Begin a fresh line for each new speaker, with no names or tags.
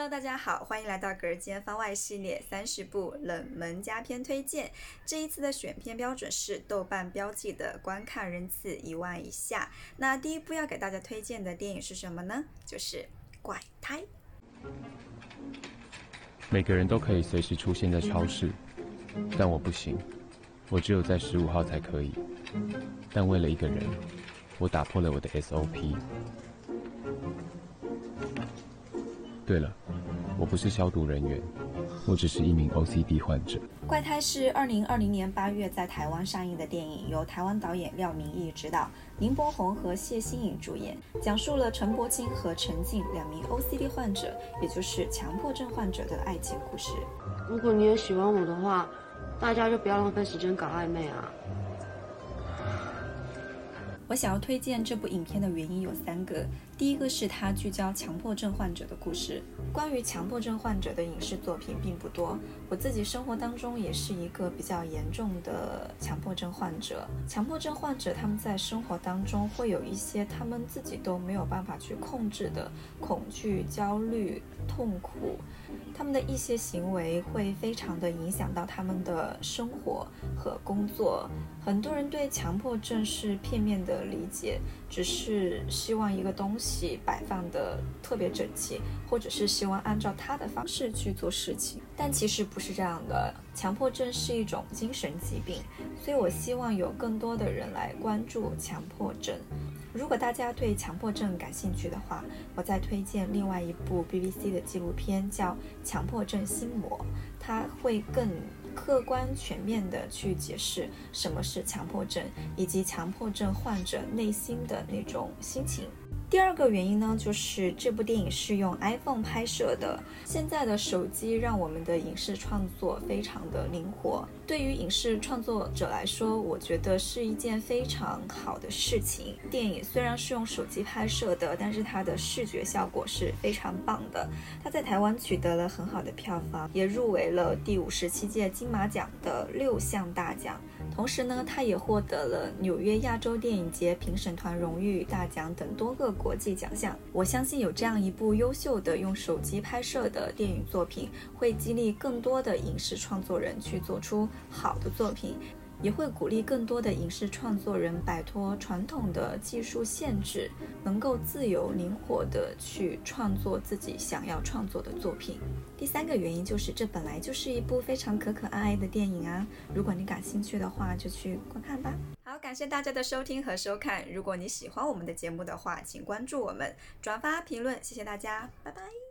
Hello，大家好，欢迎来到隔间番外系列三十部冷门佳片推荐。这一次的选片标准是豆瓣标记的观看人次一万以下。那第一部要给大家推荐的电影是什么呢？就是《怪胎》。
每个人都可以随时出现在超市，但我不行，我只有在十五号才可以。但为了一个人，我打破了我的 SOP。对了，我不是消毒人员，我只是一名 OCD 患者。
《怪胎》是二零二零年八月在台湾上映的电影，由台湾导演廖明义执导，林柏宏和谢欣颖主演，讲述了陈柏青和陈静两名 OCD 患者，也就是强迫症患者的爱情故事。
如果你也喜欢我的话，大家就不要浪费时间搞暧昧啊。
我想要推荐这部影片的原因有三个。第一个是它聚焦强迫症患者的故事。关于强迫症患者的影视作品并不多，我自己生活当中也是一个比较严重的强迫症患者。强迫症患者他们在生活当中会有一些他们自己都没有办法去控制的恐惧、焦虑、痛苦，他们的一些行为会非常的影响到他们的生活和工作。很多人对强迫症是片面的理解，只是希望一个东西摆放的特别整齐，或者是希望按照他的方式去做事情。但其实不是这样的，强迫症是一种精神疾病，所以我希望有更多的人来关注强迫症。如果大家对强迫症感兴趣的话，我再推荐另外一部 BBC 的纪录片，叫《强迫症心魔》，它会更。客观全面的去解释什么是强迫症，以及强迫症患者内心的那种心情。第二个原因呢，就是这部电影是用 iPhone 拍摄的。现在的手机让我们的影视创作非常的灵活，对于影视创作者来说，我觉得是一件非常好的事情。电影虽然是用手机拍摄的，但是它的视觉效果是非常棒的。它在台湾取得了很好的票房，也入围了第五十七届金马奖的六项大奖。同时呢，它也获得了纽约亚洲电影节评审团荣誉大奖等多个。国际奖项，我相信有这样一部优秀的用手机拍摄的电影作品，会激励更多的影视创作人去做出好的作品，也会鼓励更多的影视创作人摆脱传统的技术限制，能够自由灵活的去创作自己想要创作的作品。第三个原因就是，这本来就是一部非常可可爱爱的电影啊！如果你感兴趣的话，就去观看吧。感谢大家的收听和收看。如果你喜欢我们的节目的话，请关注我们、转发、评论，谢谢大家，拜拜。